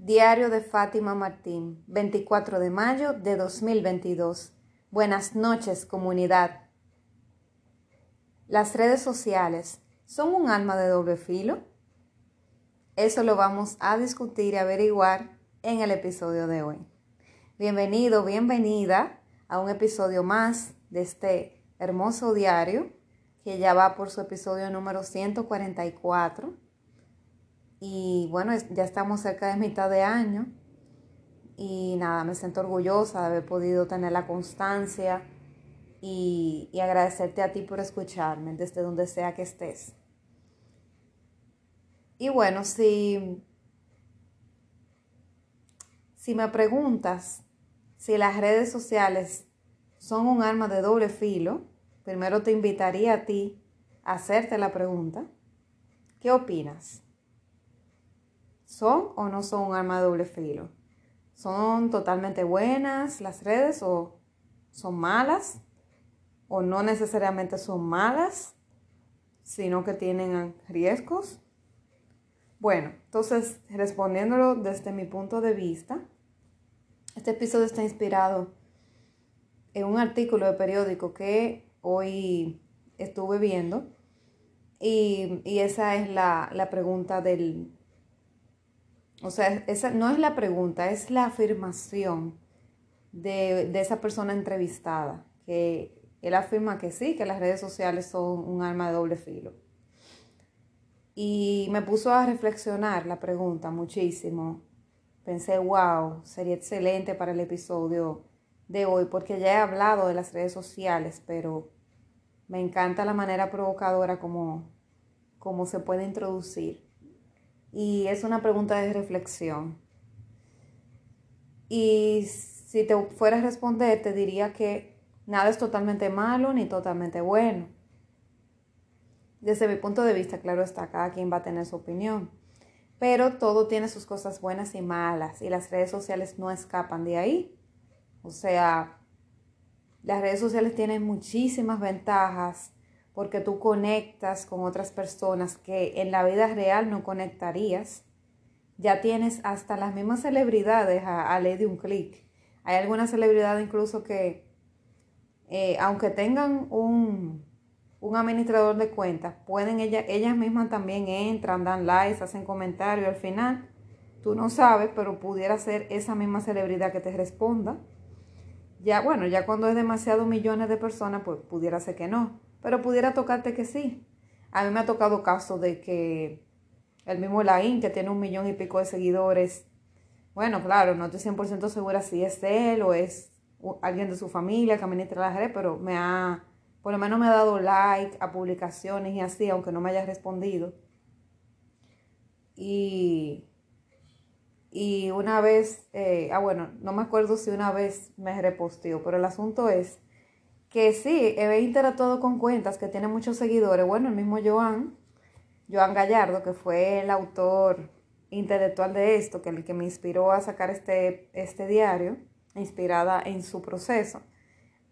Diario de Fátima Martín, 24 de mayo de 2022. Buenas noches, comunidad. ¿Las redes sociales son un arma de doble filo? Eso lo vamos a discutir y averiguar en el episodio de hoy. Bienvenido, bienvenida a un episodio más de este hermoso diario que ya va por su episodio número 144 y bueno, ya estamos cerca de mitad de año y nada, me siento orgullosa de haber podido tener la constancia y, agradecerte a ti por escucharme desde donde sea que estés. Y bueno, si, si me preguntas si las redes sociales son un arma de doble filo, primero te invitaría a ti a hacerte la pregunta, ¿qué opinas? ¿Son o no son un arma de doble filo? ¿Son totalmente buenas las redes o son malas? ¿O no necesariamente son malas, sino que tienen riesgos? Bueno, entonces respondiéndolo desde mi punto de vista, este episodio está inspirado en un artículo de periódico que hoy estuve viendo y, esa es la, la pregunta del, o sea, esa no es la pregunta, es la afirmación de, esa persona entrevistada, que él afirma que sí, que las redes sociales son un arma de doble filo. Y me puso a reflexionar la pregunta muchísimo. Pensé, wow, sería excelente para el episodio de hoy, porque ya he hablado de las redes sociales, pero me encanta la manera provocadora como, como se puede introducir y es una pregunta de reflexión. Y si te fuera a responder, te diría que nada es totalmente malo ni totalmente bueno. Desde mi punto de vista, claro está, cada quien va a tener su opinión. Pero todo tiene sus cosas buenas y malas y las redes sociales no escapan de ahí. O sea, las redes sociales tienen muchísimas ventajas porque tú conectas con otras personas que en la vida real no conectarías. Ya tienes hasta las mismas celebridades a, ley de un clic. Hay algunas celebridades incluso que, eh, aunque tengan un, un, administrador de cuentas, pueden ellas, ellas mismas también entran, dan likes, hacen comentarios. Al final, tú no sabes, pero pudiera ser esa misma celebridad que te responda. Ya, bueno, ya cuando es demasiado millones de personas, pues pudiera ser que no pero pudiera tocarte que sí. A mí me ha tocado caso de que el mismo Laín, que tiene un millón y pico de seguidores, bueno, claro, no estoy 100% segura si es él o es alguien de su familia que administra las redes, pero me ha, por lo menos me ha dado like a publicaciones y así, aunque no me haya respondido. Y, y una vez, eh, ah bueno, no me acuerdo si una vez me reposteó, pero el asunto es que sí, he interactuado con cuentas que tienen muchos seguidores. Bueno, el mismo Joan, Joan Gallardo, que fue el autor intelectual de esto, que el que me inspiró a sacar este, este diario, inspirada en su proceso.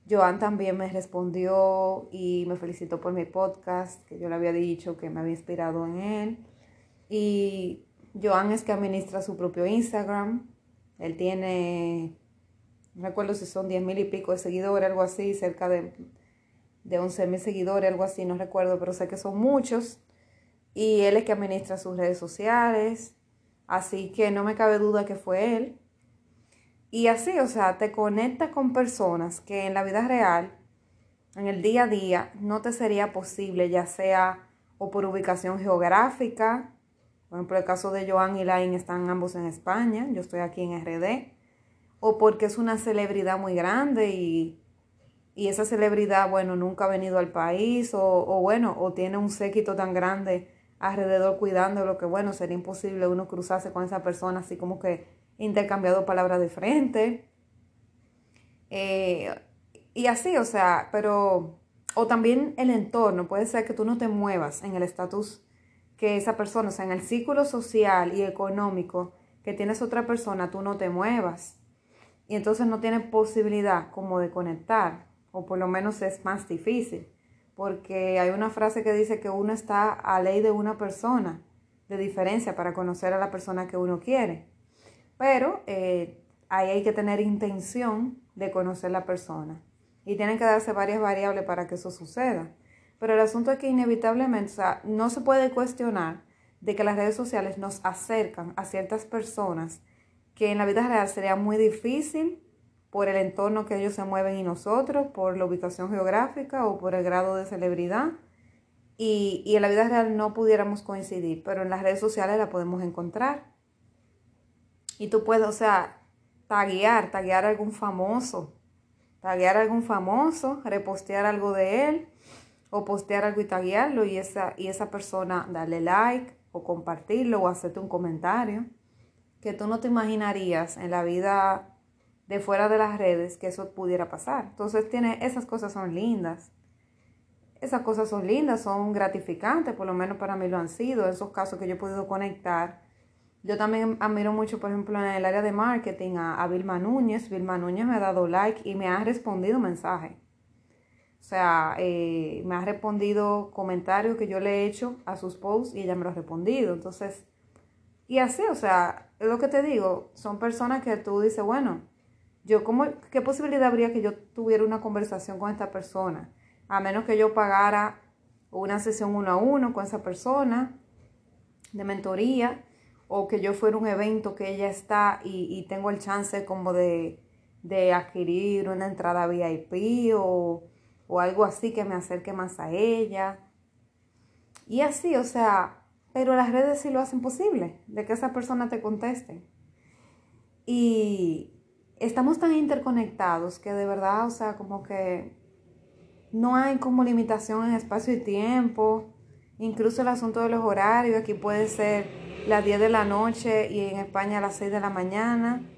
Joan también me respondió y me felicitó por mi podcast, que yo le había dicho que me había inspirado en él. Y Joan es que administra su propio Instagram. Él tiene no recuerdo si son 10 mil y pico de seguidores, algo así, cerca de, de 11 mil seguidores, algo así, no recuerdo, pero sé que son muchos. Y él es que administra sus redes sociales, así que no me cabe duda que fue él. Y así, o sea, te conecta con personas que en la vida real, en el día a día, no te sería posible, ya sea o por ubicación geográfica, por ejemplo, el caso de Joan y Lain están ambos en España, yo estoy aquí en RD, o porque es una celebridad muy grande y, esa celebridad, bueno, nunca ha venido al país o, bueno, o tiene un séquito tan grande alrededor cuidándolo que bueno, sería imposible uno cruzarse con esa persona así como que intercambiado palabras de frente. Eh, y así, o sea, pero, o también el entorno, puede ser que tú no te muevas en el estatus que esa persona, o sea, en el círculo social y económico que tienes otra persona, tú no te muevas y entonces no tiene posibilidad como de conectar, o por lo menos es más difícil, porque hay una frase que dice que uno está a ley de una persona, de diferencia para conocer a la persona que uno quiere. Pero eh, ahí hay que tener intención de conocer la persona. Y tienen que darse varias variables para que eso suceda. Pero el asunto es que inevitablemente, o sea, no se puede cuestionar de que las redes sociales nos acercan a ciertas personas que en la vida real sería muy difícil por el entorno que ellos se mueven y nosotros, por la ubicación geográfica o por el grado de celebridad. Y, y en la vida real no pudiéramos coincidir, pero en las redes sociales la podemos encontrar. Y tú puedes, o sea, taguear, taguear a algún famoso, taguear a algún famoso, repostear algo de él o postear algo y taguearlo y esa, y esa persona darle like o compartirlo o hacerte un comentario que tú no te imaginarías en la vida de fuera de las redes que eso pudiera pasar. Entonces tiene, esas cosas son lindas. Esas cosas son lindas, son gratificantes, por lo menos para mí lo han sido, esos casos que yo he podido conectar. Yo también admiro mucho, por ejemplo, en el área de marketing a, Vilma Núñez. Vilma Núñez me ha dado like y me ha respondido mensaje. O sea, eh, me ha respondido comentarios que yo le he hecho a sus posts y ella me lo ha respondido. Entonces, y así, o sea, es lo que te digo, son personas que tú dices, bueno, yo cómo, ¿qué posibilidad habría que yo tuviera una conversación con esta persona? A menos que yo pagara una sesión uno a uno con esa persona de mentoría o que yo fuera un evento que ella está y, y tengo el chance como de, de adquirir una entrada VIP o o algo así que me acerque más a ella. Y así, o sea, pero las redes sí lo hacen posible, de que esa persona te conteste. Y estamos tan interconectados que de verdad, o sea, como que no hay como limitación en espacio y tiempo. Incluso el asunto de los horarios, aquí puede ser las 10 de la noche y en España las 6 de la mañana.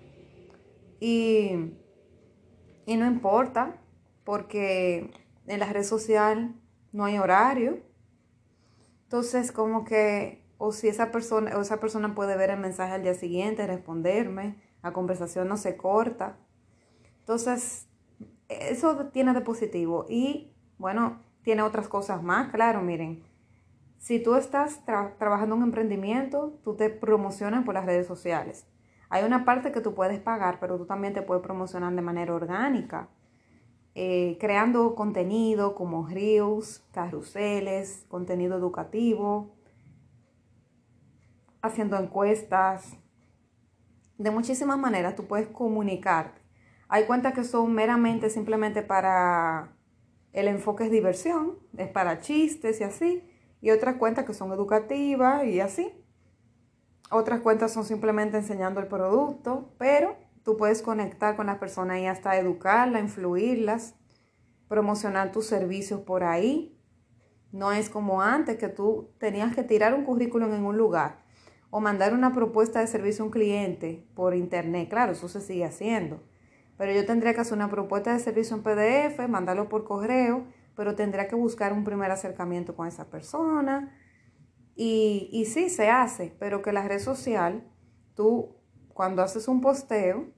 Y, y no importa, porque en la red social no hay horario. Entonces, como que, o si esa persona, o esa persona puede ver el mensaje al día siguiente, responderme, la conversación no se corta. Entonces, eso tiene de positivo. Y bueno, tiene otras cosas más, claro, miren. Si tú estás trabajando en un emprendimiento, tú te promocionas por las redes sociales. Hay una parte que tú puedes pagar, pero tú también te puedes promocionar de manera orgánica. Eh, creando contenido como reels, carruseles, contenido educativo, haciendo encuestas. De muchísimas maneras tú puedes comunicarte. Hay cuentas que son meramente simplemente para el enfoque es diversión, es para chistes y así. Y otras cuentas que son educativas y así. Otras cuentas son simplemente enseñando el producto, pero Tú puedes conectar con las personas y hasta educarlas, influirlas, promocionar tus servicios por ahí. No es como antes que tú tenías que tirar un currículum en un lugar o mandar una propuesta de servicio a un cliente por internet. Claro, eso se sigue haciendo. Pero yo tendría que hacer una propuesta de servicio en PDF, mandarlo por correo, pero tendría que buscar un primer acercamiento con esa persona. Y, y sí, se hace, pero que la red social, tú cuando haces un posteo,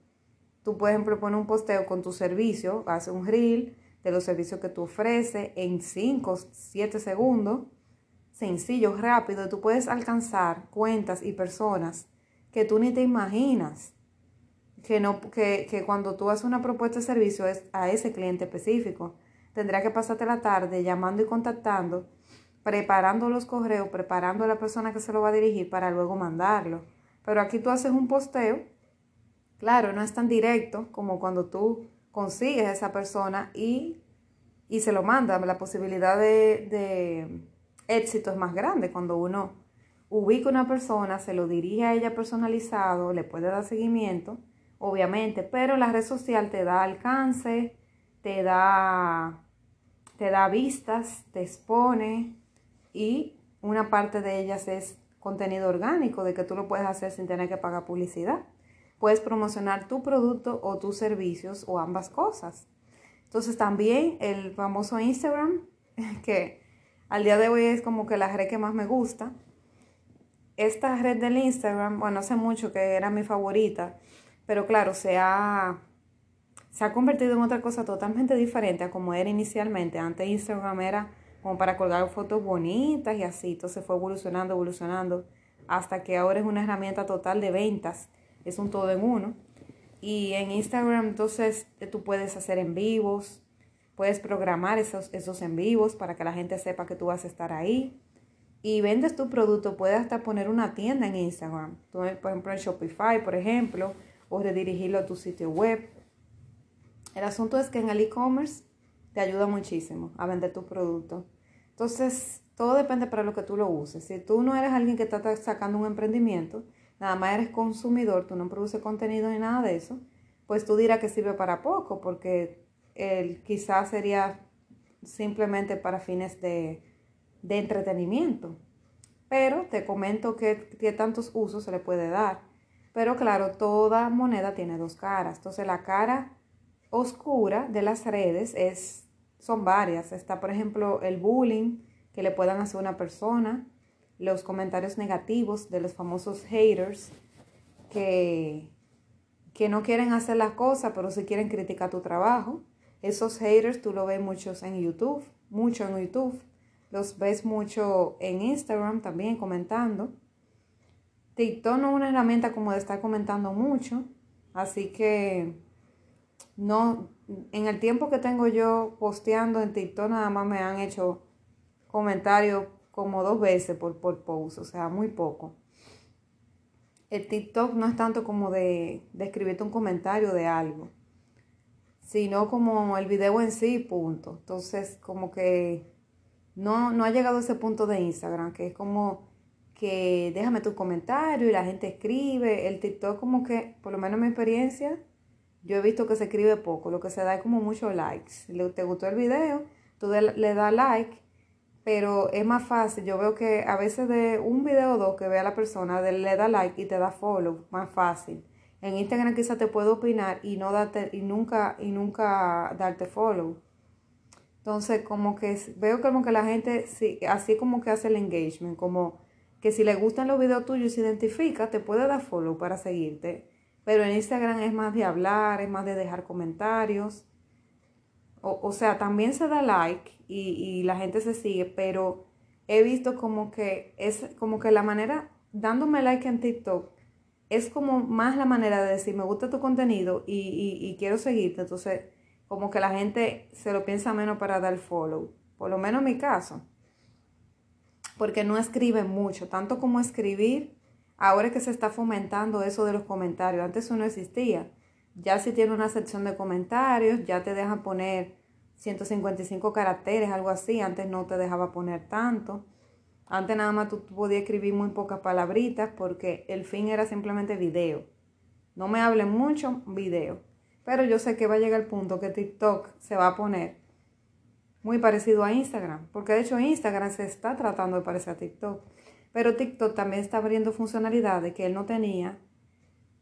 Tú, por ejemplo, pones un posteo con tu servicio, haces un reel de los servicios que tú ofreces en 5, 7 segundos, sencillo, rápido, tú puedes alcanzar cuentas y personas que tú ni te imaginas. Que, no, que, que cuando tú haces una propuesta de servicio es a ese cliente específico. Tendrá que pasarte la tarde llamando y contactando, preparando los correos, preparando a la persona que se lo va a dirigir para luego mandarlo. Pero aquí tú haces un posteo Claro, no es tan directo como cuando tú consigues a esa persona y, se lo manda. La posibilidad de, de éxito es más grande cuando uno ubica una persona, se lo dirige a ella personalizado, le puede dar seguimiento, obviamente, pero la red social te da alcance, te da, te da vistas, te expone y una parte de ellas es contenido orgánico, de que tú lo puedes hacer sin tener que pagar publicidad puedes promocionar tu producto o tus servicios o ambas cosas. Entonces también el famoso Instagram, que al día de hoy es como que la red que más me gusta. Esta red del Instagram, bueno, hace mucho que era mi favorita, pero claro, se ha, se ha convertido en otra cosa totalmente diferente a como era inicialmente. Antes Instagram era como para colgar fotos bonitas y así, entonces fue evolucionando, evolucionando, hasta que ahora es una herramienta total de ventas es un todo en uno. Y en Instagram entonces tú puedes hacer en vivos, puedes programar esos, esos en vivos para que la gente sepa que tú vas a estar ahí. Y vendes tu producto, puedes hasta poner una tienda en Instagram. Tú, por ejemplo, en Shopify, por ejemplo, o redirigirlo a tu sitio web. El asunto es que en el e-commerce te ayuda muchísimo a vender tu producto. Entonces, todo depende para lo que tú lo uses. Si tú no eres alguien que está sacando un emprendimiento, nada más eres consumidor, tú no produces contenido ni nada de eso, pues tú dirás que sirve para poco, porque el, quizás sería simplemente para fines de, de entretenimiento. Pero te comento que, que tantos usos se le puede dar. Pero claro, toda moneda tiene dos caras. Entonces la cara oscura de las redes es, son varias. Está, por ejemplo, el bullying que le puedan hacer a una persona, los comentarios negativos de los famosos haters que, que no quieren hacer las cosas, pero sí quieren criticar tu trabajo. Esos haters tú lo ves muchos en YouTube, mucho en YouTube. Los ves mucho en Instagram también comentando. TikTok no es una herramienta como de estar comentando mucho, así que no, en el tiempo que tengo yo posteando en TikTok nada más me han hecho comentarios como dos veces por, por post, o sea, muy poco. El TikTok no es tanto como de, escribirte un comentario de algo, sino como el video en sí, punto. Entonces, como que no, no ha llegado a ese punto de Instagram, que es como que déjame tu comentario y la gente escribe. El TikTok como que, por lo menos en mi experiencia, yo he visto que se escribe poco, lo que se da es como muchos likes. ¿Te gustó el video? Tú le das like, pero es más fácil. Yo veo que a veces de un video o dos que vea la persona, le da like y te da follow, más fácil. En Instagram quizás te puedo opinar y no darte, y nunca, y nunca darte follow. Entonces, como que veo como que la gente, así como que hace el engagement, como que si le gustan los videos tuyos se identifica, te puede dar follow para seguirte. Pero en Instagram es más de hablar, es más de dejar comentarios. O, sea, también se da like y, y, la gente se sigue, pero he visto como que es como que la manera, dándome like en TikTok, es como más la manera de decir, me gusta tu contenido y, y, quiero seguirte. Entonces, como que la gente se lo piensa menos para dar follow. Por lo menos en mi caso. Porque no escribe mucho, tanto como escribir Ahora que se está fomentando eso de los comentarios, antes eso no existía. Ya si tiene una sección de comentarios, ya te dejan poner 155 caracteres, algo así. Antes no te dejaba poner tanto. Antes nada más tú podías escribir muy pocas palabritas porque el fin era simplemente video. No me hable mucho, video. Pero yo sé que va a llegar el punto que TikTok se va a poner muy parecido a Instagram. Porque de hecho Instagram se está tratando de parecer a TikTok. Pero TikTok también está abriendo funcionalidades que él no tenía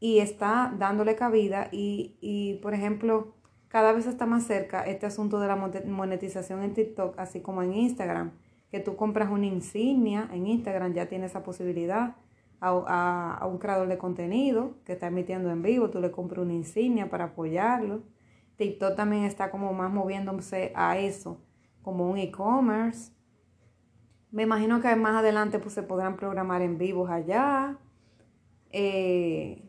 y está dándole cabida y, por ejemplo, cada vez está más cerca este asunto de la monetización en TikTok, así como en Instagram, que tú compras una insignia en Instagram, ya tiene esa posibilidad a, a, un creador de contenido que está emitiendo en vivo, tú le compras una insignia para apoyarlo. TikTok también está como más moviéndose a eso, como un e-commerce. Me imagino que más adelante pues, se podrán programar en vivos allá. Eh,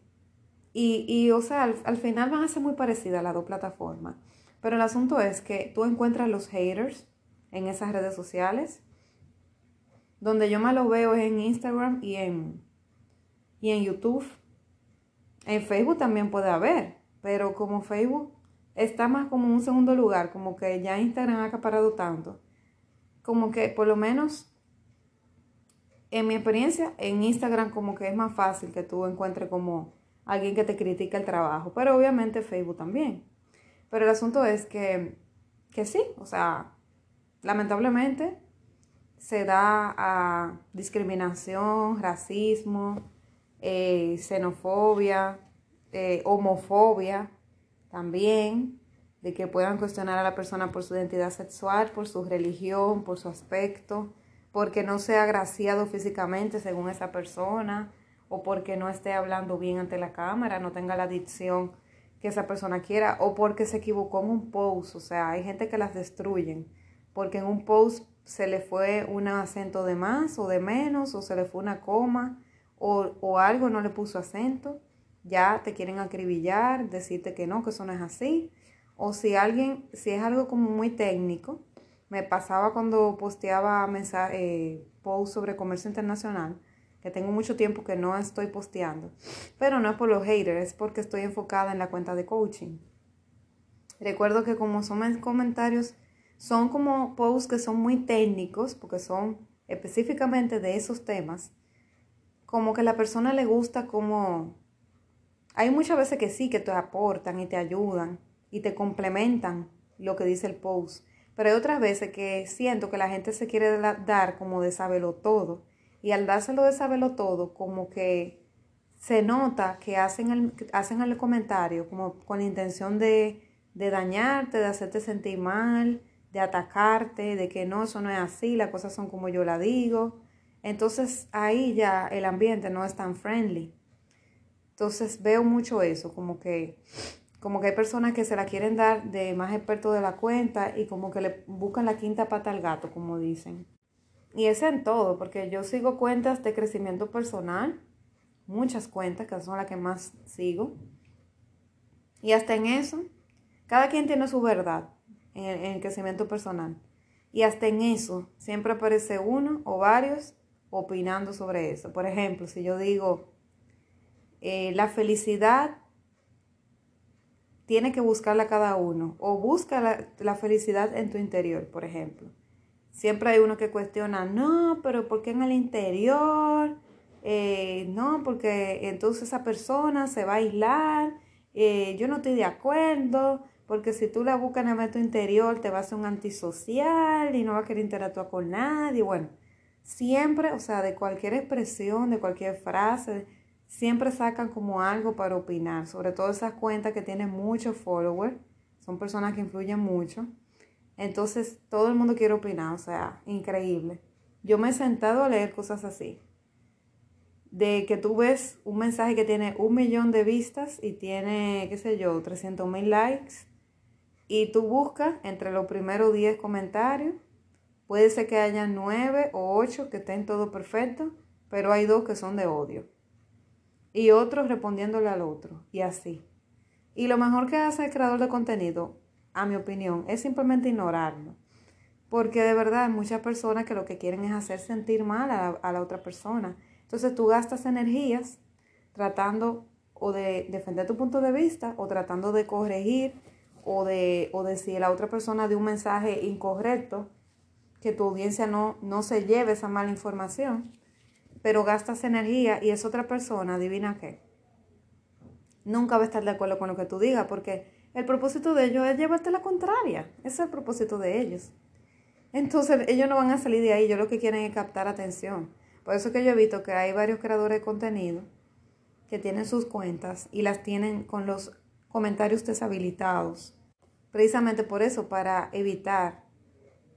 y, o sea, al, final van a ser muy parecidas las dos plataformas. Pero el asunto es que tú encuentras los haters en esas redes sociales. Donde yo más los veo es en Instagram y en, y en YouTube. En Facebook también puede haber, pero como Facebook está más como un segundo lugar, como que ya Instagram ha acaparado tanto, como que por lo menos en mi experiencia, en Instagram como que es más fácil que tú encuentres como alguien que te critique el trabajo, pero obviamente Facebook también. Pero el asunto es que, que sí, o sea, lamentablemente se da a discriminación, racismo, eh, xenofobia, eh, homofobia también, de que puedan cuestionar a la persona por su identidad sexual, por su religión, por su aspecto porque no sea agraciado físicamente según esa persona o porque no esté hablando bien ante la cámara, no tenga la dicción que esa persona quiera o porque se equivocó en un post. O sea, hay gente que las destruyen porque en un post se le fue un acento de más o de menos o se le fue una coma o, o algo no le puso acento. ya te quieren acribillar, decirte que no, que eso no es así. O si alguien, si es algo como muy técnico, me pasaba cuando posteaba mensaje, eh, post sobre comercio internacional, que tengo mucho tiempo que no estoy posteando. Pero no es por los haters, es porque estoy enfocada en la cuenta de coaching. Recuerdo que como son comentarios, son como posts que son muy técnicos, porque son específicamente de esos temas, como que a la persona le gusta como... Hay muchas veces que sí, que te aportan y te ayudan y te complementan lo que dice el post, pero hay otras veces que siento que la gente se quiere dar como de saberlo todo y al dárselo de saberlo todo, como que se nota que hacen el, hacen el comentario como con la intención de, de dañarte, de hacerte sentir mal, de atacarte, de que no, eso no es así, las cosas son como yo la digo. Entonces ahí ya el ambiente no es tan friendly. Entonces veo mucho eso, como que, como que hay personas que se la quieren dar de más experto de la cuenta y como que le buscan la quinta pata al gato, como dicen. Y es en todo, porque yo sigo cuentas de crecimiento personal, muchas cuentas, que son las que más sigo. Y hasta en eso, cada quien tiene su verdad en el, crecimiento personal. Y hasta en eso siempre aparece uno o varios opinando sobre eso. Por ejemplo, si yo digo, eh, la felicidad tiene que buscarla cada uno, o busca la, la, felicidad en tu interior, por ejemplo. Siempre hay uno que cuestiona, no, pero ¿por qué en el interior? Eh, no, porque entonces esa persona se va a aislar, eh, yo no estoy de acuerdo, porque si tú la buscas en el interior, te va a hacer un antisocial y no va a querer interactuar con nadie. Bueno, siempre, o sea, de cualquier expresión, de cualquier frase, siempre sacan como algo para opinar, sobre todo esas cuentas que tienen muchos followers, son personas que influyen mucho. Entonces, todo el mundo quiere opinar, o sea, increíble. Yo me he sentado a leer cosas así. De que tú ves un mensaje que tiene un millón de vistas y tiene, qué sé yo, 300 mil likes y tú buscas entre los primeros 10 comentarios, puede ser que haya 9 o 8 que estén todo perfecto, pero hay dos que son de odio. Y otros respondiéndole al otro, y así. Y lo mejor que hace el creador de contenido, a mi opinión, es simplemente ignorarlo. Porque de verdad hay muchas personas que lo que quieren es hacer sentir mal a la, otra persona. Entonces tú gastas energías tratando o de defender tu punto de vista o tratando de corregir o de, o de si la otra persona de un mensaje incorrecto, que tu audiencia no, no se lleve esa mala información, pero gastas energía y es otra persona, adivina qué. Nunca va a estar de acuerdo con lo que tú digas, porque el propósito de ellos es llevarte la contraria. Ese es el propósito de ellos. Entonces, ellos no van a salir de ahí. Ellos lo que quieren es captar atención. Por eso que yo he visto que hay varios creadores de contenido que tienen sus cuentas y las tienen con los comentarios deshabilitados precisamente por eso, para evitar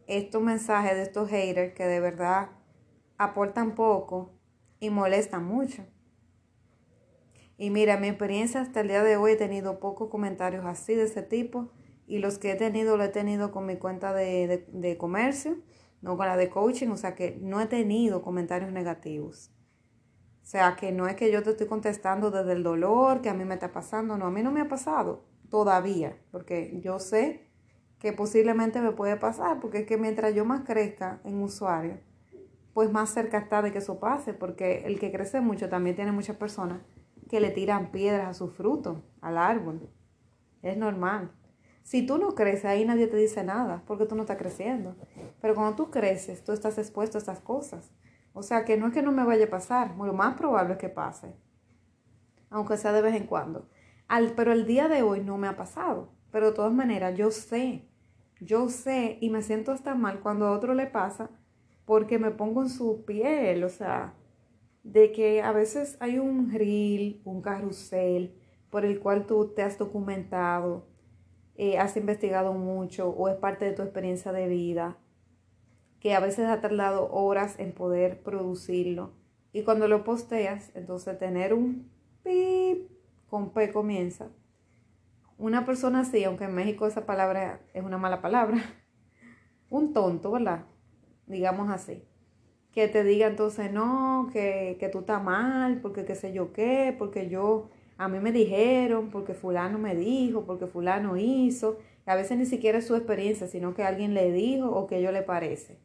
estos mensajes de estos haters que de verdad aportan poco y molestan mucho. Y mira, mi experiencia hasta el día de hoy he tenido pocos comentarios así de ese tipo. Y los que he tenido lo he tenido con mi cuenta de, de comercio, no con la de coaching, o sea que no he tenido comentarios negativos. O sea que no es que yo te estoy contestando desde el dolor que a mí me está pasando, no, a mí no me ha pasado todavía, porque yo sé que posiblemente me puede pasar, porque es que mientras yo más crezca en usuario, pues más cerca está de que eso pase, porque el que crece mucho también tiene muchas personas que le tiran piedras a su fruto, al árbol. Es normal. Si tú no creces, ahí nadie te dice nada, porque tú no estás creciendo. Pero cuando tú creces, tú estás expuesto a estas cosas. O sea que no es que no me vaya a pasar, lo más probable es que pase, aunque sea de vez en cuando pero el día de hoy no me ha pasado. Pero de todas maneras, yo sé, yo sé y me siento hasta mal cuando a otro le pasa porque me pongo en su piel, o sea, de que a veces hay un reel, un carrusel por el cual tú te has documentado, eh, has investigado mucho o es parte de tu experiencia de vida, que a veces ha tardado horas en poder producirlo. Y cuando lo posteas, entonces tener un pip con P comienza. Una persona así, aunque en México esa palabra es una mala palabra, un tonto, ¿verdad? Digamos así. Que te diga entonces, no, que, que tú estás mal, porque qué sé yo qué, porque yo a mí me dijeron, porque fulano me dijo, porque fulano hizo. A veces ni siquiera es su experiencia, sino que alguien le dijo o que ellos le parece.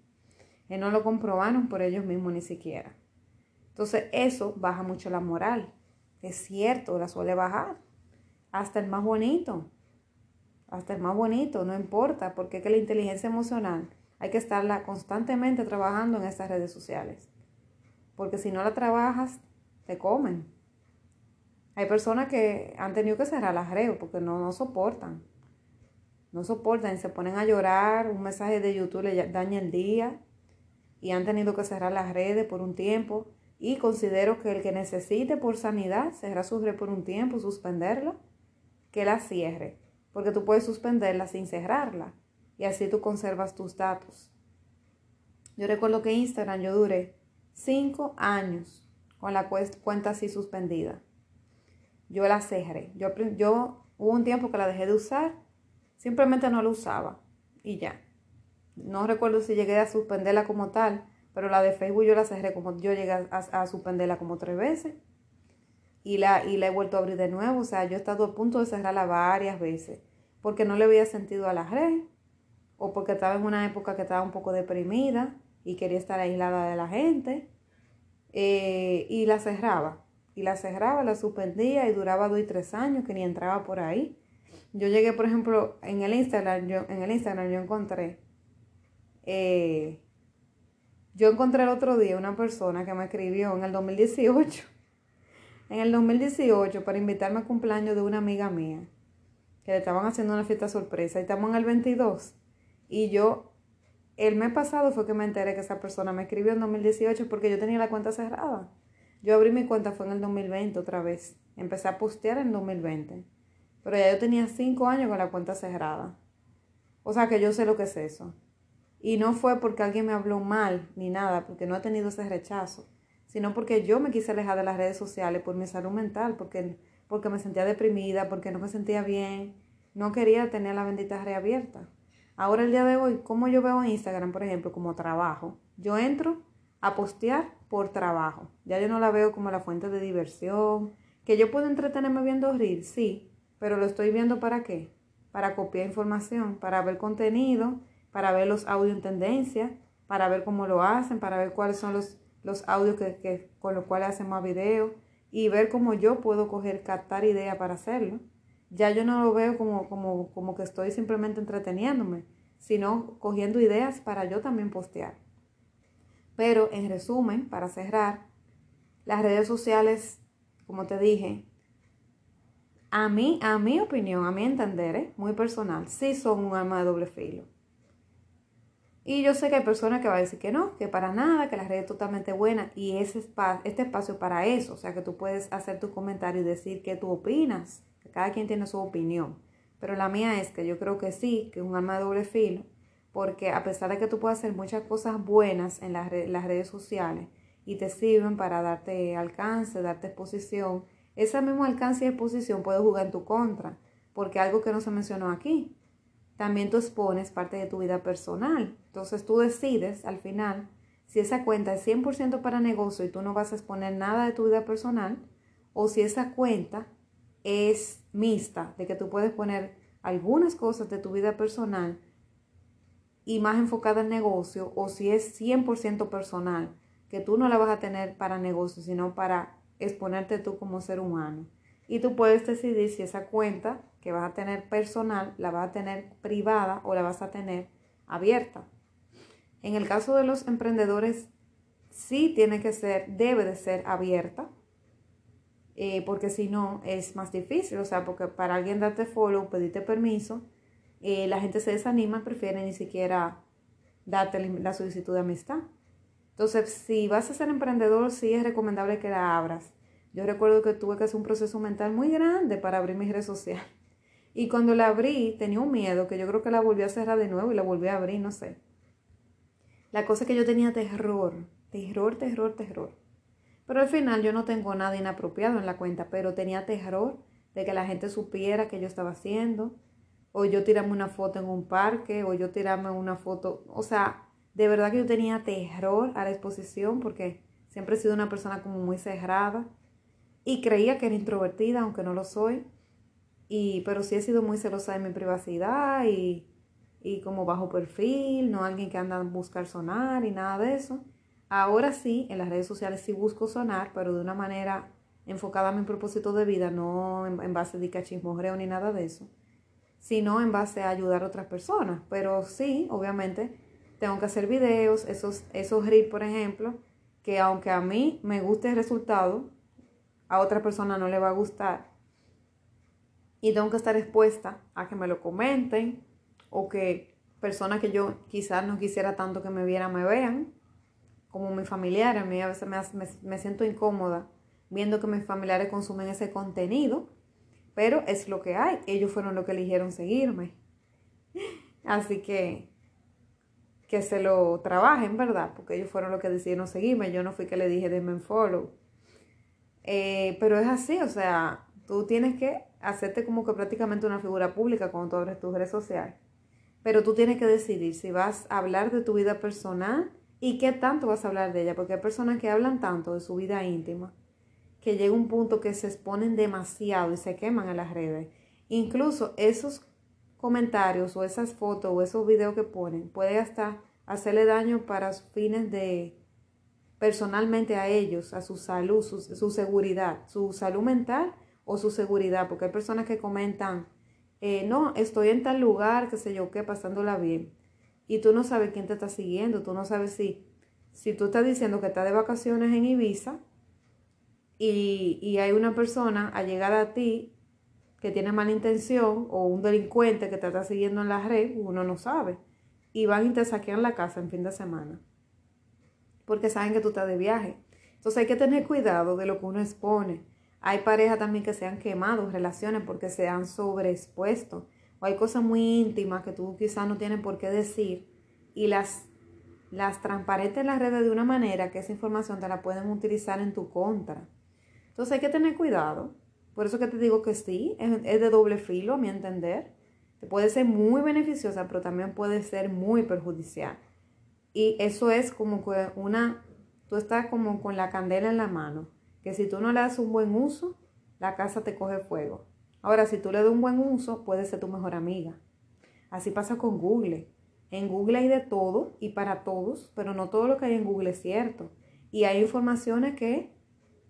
Y no lo comprobaron por ellos mismos ni siquiera. Entonces eso baja mucho la moral. Es cierto, la suele bajar. Hasta el más bonito. Hasta el más bonito, no importa, porque es que la inteligencia emocional hay que estarla constantemente trabajando en estas redes sociales. Porque si no la trabajas, te comen. Hay personas que han tenido que cerrar las redes porque no, no soportan. No soportan y se ponen a llorar. Un mensaje de YouTube le daña el día y han tenido que cerrar las redes por un tiempo. Y considero que el que necesite por sanidad cerrar su red por un tiempo, suspenderla, que la cierre. Porque tú puedes suspenderla sin cerrarla y así tú conservas tus datos. Yo recuerdo que Instagram yo duré cinco años con la cuenta así suspendida yo la cerré. Yo, yo hubo un tiempo que la dejé de usar, simplemente no la usaba y ya. No recuerdo si llegué a suspenderla como tal, pero la de Facebook yo la cerré como yo llegué a, suspenderla como tres veces y la, y la he vuelto a abrir de nuevo. O sea, yo he estado a punto de cerrarla varias veces porque no le había sentido a la red o porque estaba en una época que estaba un poco deprimida y quería estar aislada de la gente eh, y la cerraba y la cerraba, la suspendía y duraba dos y tres años que ni entraba por ahí. Yo llegué, por ejemplo, en el Instagram, yo, en el Instagram yo encontré, eh, yo encontré el otro día una persona que me escribió en el 2018, en el 2018 para invitarme a cumpleaños de una amiga mía, que le estaban haciendo una fiesta sorpresa y estamos en el 22 y yo el mes pasado fue que me enteré que esa persona me escribió en 2018 porque yo tenía la cuenta cerrada. Yo abrí mi cuenta fue en el 2020 otra vez. Empecé a postear en 2020. Pero ya yo tenía cinco años con la cuenta cerrada. O sea que yo sé lo que es eso. Y no fue porque alguien me habló mal ni nada, porque no he tenido ese rechazo, sino porque yo me quise alejar de las redes sociales por mi salud mental, porque, porque me sentía deprimida, porque no me sentía bien, no quería tener la bendita reabierta. Ahora el día de hoy, como yo veo en Instagram, por ejemplo, como trabajo, yo entro a postear por trabajo. Ya yo no la veo como la fuente de diversión. Que yo puedo entretenerme viendo rir, sí, pero lo estoy viendo para qué? Para copiar información, para ver contenido, para ver los audios en tendencia, para ver cómo lo hacen, para ver cuáles son los, los audios que, con los cuales hacen más videos y ver cómo yo puedo coger, captar ideas para hacerlo. Ya yo no lo veo como, como, como que estoy simplemente entreteniéndome, sino cogiendo ideas para yo también postear. Pero en resumen, para cerrar, las redes sociales, como te dije, a mí, a mi opinión, a mi entender, ¿eh? muy personal, sí son un arma de doble filo. Y yo sé que hay personas que van a decir que no, que para nada, que la red es totalmente buena y ese espacio, este espacio para eso, o sea que tú puedes hacer tu comentario y decir qué tú opinas, cada quien tiene su opinión. Pero la mía es que yo creo que sí, que es un arma de doble filo porque a pesar de que tú puedes hacer muchas cosas buenas en las, redes sociales y te sirven para darte alcance, darte exposición, ese mismo alcance y exposición puede jugar en tu contra, porque algo que no se mencionó aquí, también tú expones parte de tu vida personal. Entonces tú decides al final si esa cuenta es 100% para negocio y tú no vas a exponer nada de tu vida personal, o si esa cuenta es mixta, de que tú puedes poner algunas cosas de tu vida personal y más enfocada en negocio o si es 100% personal, que tú no la vas a tener para negocio, sino para exponerte tú como ser humano. Y tú puedes decidir si esa cuenta que vas a tener personal la vas a tener privada o la vas a tener abierta. En el caso de los emprendedores, sí tiene que ser, debe de ser abierta, eh, porque si no es más difícil, o sea, porque para alguien darte follow, pedirte permiso, eh, la gente se desanima, prefiere ni siquiera darte la solicitud de amistad. Entonces, si vas a ser emprendedor, sí es recomendable que la abras. Yo recuerdo que tuve que hacer un proceso mental muy grande para abrir mi red social. Y cuando la abrí, tenía un miedo que yo creo que la volví a cerrar de nuevo y la volví a abrir, no sé. La cosa es que yo tenía terror, terror, terror, terror. Pero al final yo no tengo nada inapropiado en la cuenta, pero tenía terror de que la gente supiera que yo estaba haciendo, o yo tirarme una foto en un parque, o yo tirarme una foto, o sea, de verdad que yo tenía terror a la exposición porque siempre he sido una persona como muy cerrada y creía que era introvertida, aunque no lo soy. Y, pero sí he sido muy celosa de mi privacidad y, y como bajo perfil, no alguien que anda a buscar sonar y nada de eso. Ahora sí, en las redes sociales sí busco sonar, pero de una manera enfocada a mi propósito de vida, no en, base de cachismogreo ni nada de eso, sino en base a ayudar a otras personas. Pero sí, obviamente, tengo que hacer videos, esos, esos reels, por ejemplo, que aunque a mí me guste el resultado, a otra persona no le va a gustar. Y tengo que estar expuesta a que me lo comenten o que personas que yo quizás no quisiera tanto que me vieran me vean, como mis familiares. A mí a veces me, me siento incómoda viendo que mis familiares consumen ese contenido, pero es lo que hay. Ellos fueron los que eligieron seguirme. Así que que se lo trabajen, ¿verdad? Porque ellos fueron los que decidieron seguirme. Yo no fui que le dije denme en follow. Eh, pero es así, o sea, tú tienes que hacerte como que prácticamente una figura pública cuando tú abres tu red social. Pero tú tienes que decidir si vas a hablar de tu vida personal y qué tanto vas a hablar de ella, porque hay personas que hablan tanto de su vida íntima que llega un punto que se exponen demasiado y se queman en las redes. Incluso esos comentarios o esas fotos o esos videos que ponen puede hasta hacerle daño para fines de personalmente a ellos, a su salud, su, su seguridad, su salud mental o su seguridad, porque hay personas que comentan, eh, no, estoy en tal lugar, qué sé yo, qué, pasándola bien. Y tú no sabes quién te está siguiendo, tú no sabes si, si tú estás diciendo que estás de vacaciones en Ibiza y, y hay una persona allegada a ti que tiene mala intención o un delincuente que te está siguiendo en la red, uno no sabe. Y van y te saquean la casa en fin de semana. Porque saben que tú estás de viaje. Entonces hay que tener cuidado de lo que uno expone. Hay parejas también que se han quemado, relaciones, porque se han sobreexpuesto. O hay cosas muy íntimas que tú quizás no tienes por qué decir y las, las transparentes en las redes de una manera que esa información te la pueden utilizar en tu contra. Entonces hay que tener cuidado por eso que te digo que sí, es, de doble filo, a mi entender. Puede ser muy beneficiosa, pero también puede ser muy perjudicial. Y eso es como que una, tú estás como con la candela en la mano, que si tú no le das un buen uso, la casa te coge fuego. Ahora, si tú le das un buen uso, puede ser tu mejor amiga. Así pasa con Google. En Google hay de todo y para todos, pero no todo lo que hay en Google es cierto. Y hay informaciones que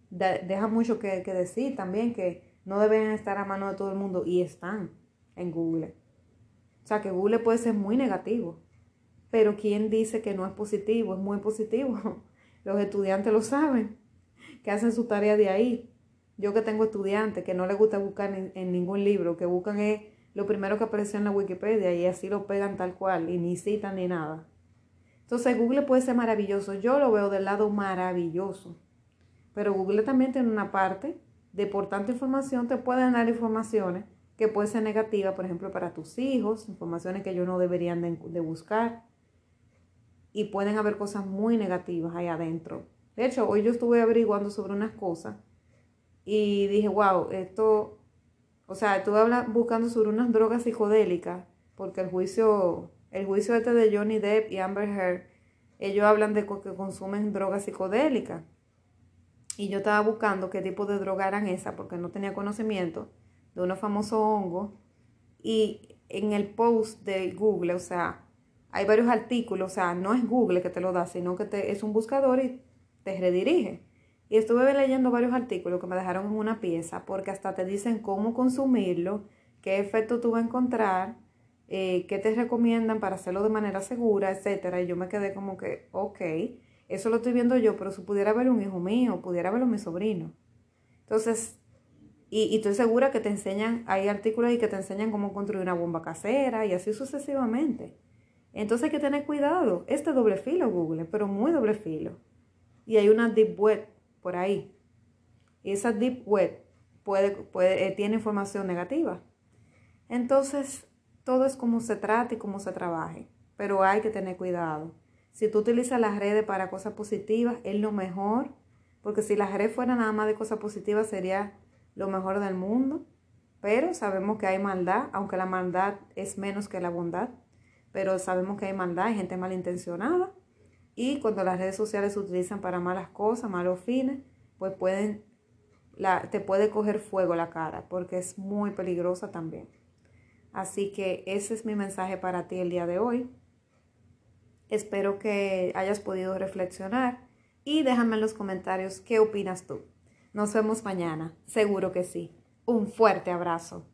deja mucho que, decir también, que no deben estar a mano de todo el mundo y están en Google. O sea que Google puede ser muy negativo, pero ¿quién dice que no es positivo? Es muy positivo. Los estudiantes lo saben, que hacen su tarea de ahí. Yo que tengo estudiantes que no les gusta buscar en, ningún libro, que buscan es lo primero que apareció en la Wikipedia y así lo pegan tal cual y ni citan ni nada. Entonces Google puede ser maravilloso. Yo lo veo del lado maravilloso. Pero Google también tiene una parte de por tanta información, te pueden dar informaciones que pueden ser negativas, por ejemplo, para tus hijos, informaciones que ellos no deberían de, buscar. Y pueden haber cosas muy negativas ahí adentro. De hecho, hoy yo estuve averiguando sobre unas cosas y dije, wow, esto, o sea, estuve buscando sobre unas drogas psicodélicas, porque el juicio, el juicio este de Johnny Depp y Amber Heard, ellos hablan de que consumen drogas psicodélicas. Y yo estaba buscando qué tipo de droga eran esas porque no tenía conocimiento de unos famosos hongos. Y en el post de Google, o sea, hay varios artículos, o sea, no es Google que te lo da, sino que te, es un buscador y te redirige. Y estuve leyendo varios artículos que me dejaron en una pieza porque hasta te dicen cómo consumirlo, qué efecto tú vas a encontrar, eh, qué te recomiendan para hacerlo de manera segura, etcétera. Y yo me quedé como que, ok. Eso lo estoy viendo yo, pero si pudiera verlo un hijo mío, pudiera verlo mi sobrino. Entonces, y, estoy segura que te enseñan, hay artículos ahí que te enseñan cómo construir una bomba casera y así sucesivamente. Entonces hay que tener cuidado. Este doble filo Google, pero muy doble filo. Y hay una deep web por ahí. Esa deep web puede, puede, eh, tiene información negativa. Entonces, todo es como se trata y cómo se trabaje. Pero hay que tener cuidado. Si tú utilizas las redes para cosas positivas, es lo mejor, porque si las redes fueran nada más de cosas positivas sería lo mejor del mundo. Pero sabemos que hay maldad, aunque la maldad es menos que la bondad, pero sabemos que hay maldad, hay gente malintencionada. Y cuando las redes sociales se utilizan para malas cosas, malos fines, pues pueden la, te puede coger fuego la cara porque es muy peligrosa también. Así que ese es mi mensaje para ti el día de hoy. Espero que hayas podido reflexionar y déjame en los comentarios qué opinas tú. Nos vemos mañana, seguro que sí. Un fuerte abrazo.